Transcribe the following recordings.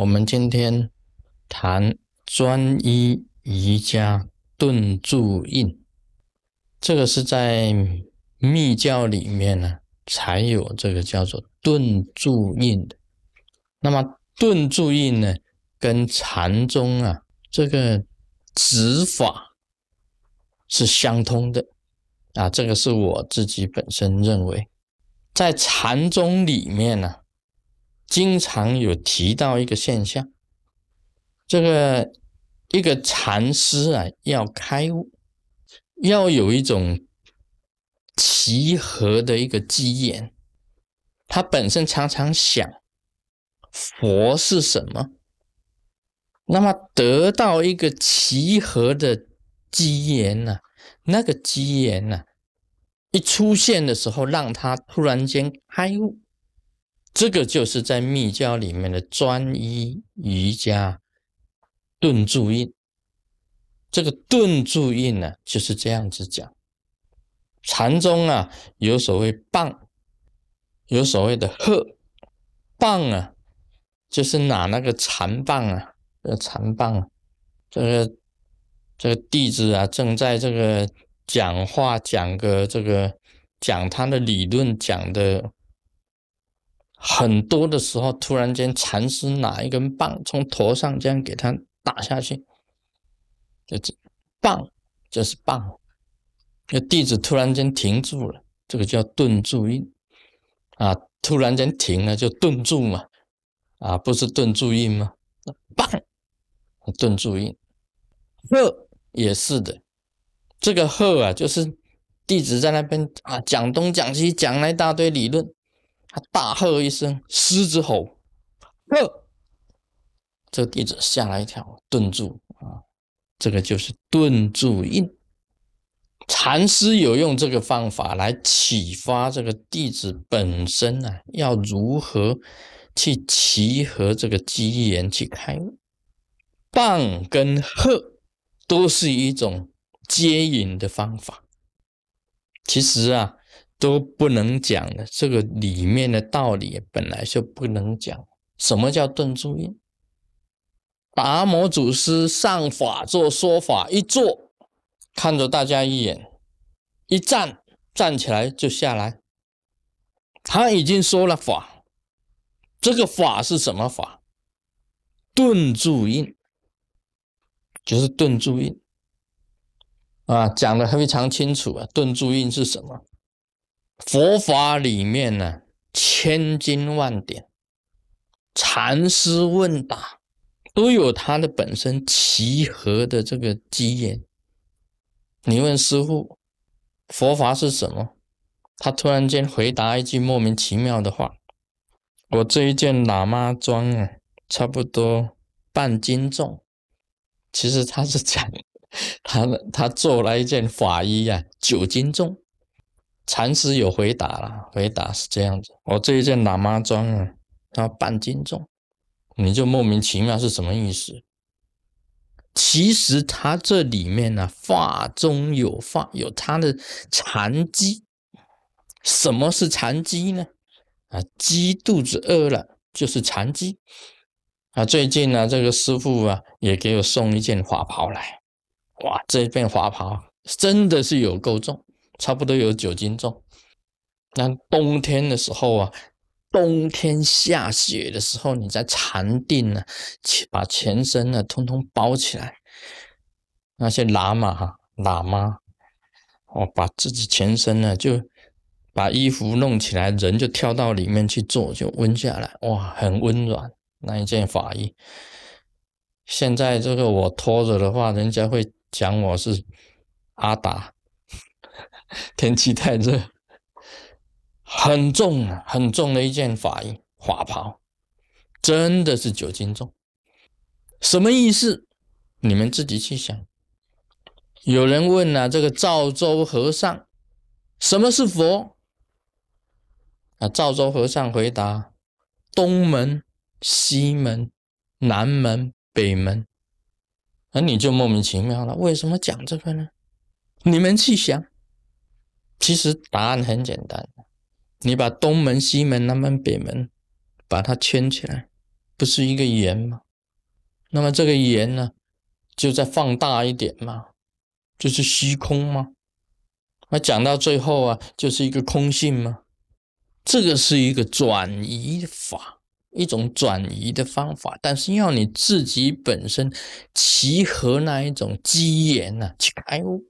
我们今天谈专一瑜伽顿住印，这个是在密教里面呢才有这个叫做顿住印的。那么顿住印呢，跟禅宗啊这个指法是相通的啊，这个是我自己本身认为，在禅宗里面呢。经常有提到一个现象，这个一个禅师啊，要开悟，要有一种齐合的一个机缘，他本身常常想佛是什么，那么得到一个齐合的机缘呢？那个机缘呢，一出现的时候，让他突然间开悟。这个就是在密教里面的专一瑜伽顿住印。这个顿住印呢，就是这样子讲。禅宗啊，有所谓棒，有所谓的鹤。棒啊，就是拿那个禅棒啊，这禅棒，这个这个弟子啊，正在这个讲话，讲个这个讲他的理论，讲的。很多的时候，突然间禅师拿一根棒从头上这样给他打下去，就是棒，就是棒。那弟子突然间停住了，这个叫顿住印啊，突然间停了就顿住嘛，啊，不是顿住印吗？棒，顿住印。鹤也是的，这个鹤啊，就是弟子在那边啊讲东讲西，讲了一大堆理论。他大喝一声，狮子吼，呵，这个弟子吓了一跳，顿住啊，这个就是顿住印。禅师有用这个方法来启发这个弟子本身啊，要如何去齐合这个机缘去开悟。棒跟喝都是一种接引的方法。其实啊。都不能讲的，这个里面的道理本来就不能讲。什么叫顿住印？达摩祖师上法座说法，一坐看着大家一眼，一站站起来就下来。他已经说了法，这个法是什么法？顿住印，就是顿住印啊，讲的非常清楚啊。顿住印是什么？佛法里面呢，千经万典，禅师问答都有它的本身齐合的这个机缘。你问师傅，佛法是什么？他突然间回答一句莫名其妙的话：“我这一件喇嘛装啊，差不多半斤重。”其实他是讲，他他做了一件法衣啊，九斤重。禅师有回答了，回答是这样子：我这一件喇嘛装啊，它半斤重，你就莫名其妙是什么意思？其实它这里面呢，法中有法，有它的禅机。什么是禅机呢？啊，鸡肚子饿了就是禅机。啊，最近呢，这个师傅啊，也给我送一件华袍来。哇，这件华袍真的是有够重。差不多有九斤重。那冬天的时候啊，冬天下雪的时候，你在禅定呢，把全身呢通通包起来。那些喇嘛哈喇嘛，哦，把自己全身呢就把衣服弄起来，人就跳到里面去坐，就温下来，哇，很温暖那一件法衣。现在这个我脱着的话，人家会讲我是阿达。天气太热，很重很重的一件法衣法袍，真的是九斤重。什么意思？你们自己去想。有人问了，这个赵州和尚，什么是佛？啊，赵州和尚回答：东门、西门、南门、北门。那你就莫名其妙了，为什么讲这个呢？你们去想。其实答案很简单，你把东门、西门、南门、北门把它圈起来，不是一个圆吗？那么这个圆呢，就再放大一点嘛，就是虚空吗？那讲到最后啊，就是一个空性吗？这个是一个转移法，一种转移的方法，但是要你自己本身契合那一种机缘呢，去开悟。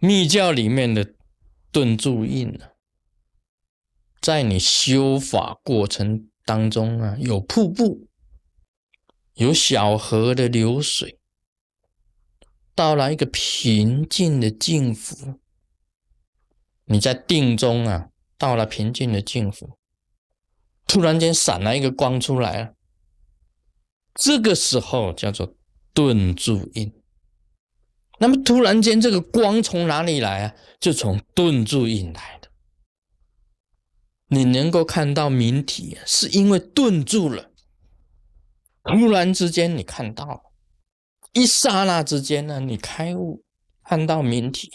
密教里面的顿住印呢，在你修法过程当中啊，有瀑布，有小河的流水，到了一个平静的静府，你在定中啊。到了平静的静府，突然间闪了一个光出来了。这个时候叫做顿住印。那么突然间这个光从哪里来啊？就从顿住印来的。你能够看到明体，是因为顿住了。突然之间你看到了，一刹那之间呢，你开悟，看到明体。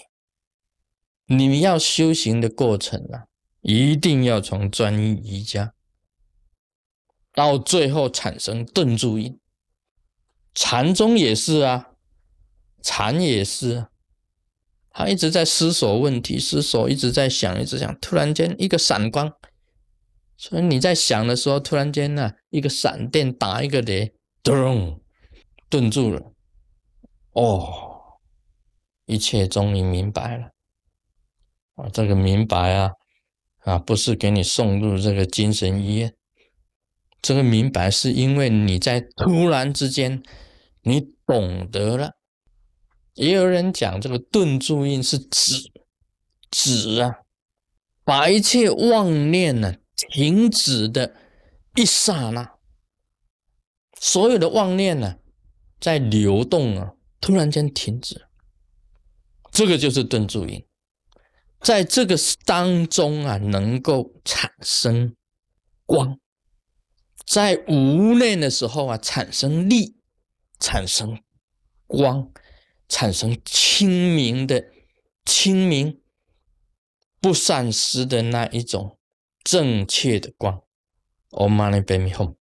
你要修行的过程啊。一定要从专一瑜伽到最后产生顿住印，禅宗也是啊，禅也是啊，他一直在思索问题，思索一直在想，一直想，突然间一个闪光，所以你在想的时候，突然间呢，一个闪电打一个雷，咚，顿住了，哦，一切终于明白了，啊，这个明白啊。啊，不是给你送入这个精神医院，这个明白是因为你在突然之间，你懂得了。也有人讲这个顿住印是止，止啊，把一切妄念呢停止的一刹那，所有的妄念呢在流动啊，突然间停止，这个就是顿住印。在这个当中啊，能够产生光；在无念的时候啊，产生力，产生光，产生清明的清明，不散失的那一种正确的光。Om Mani Padme Hum。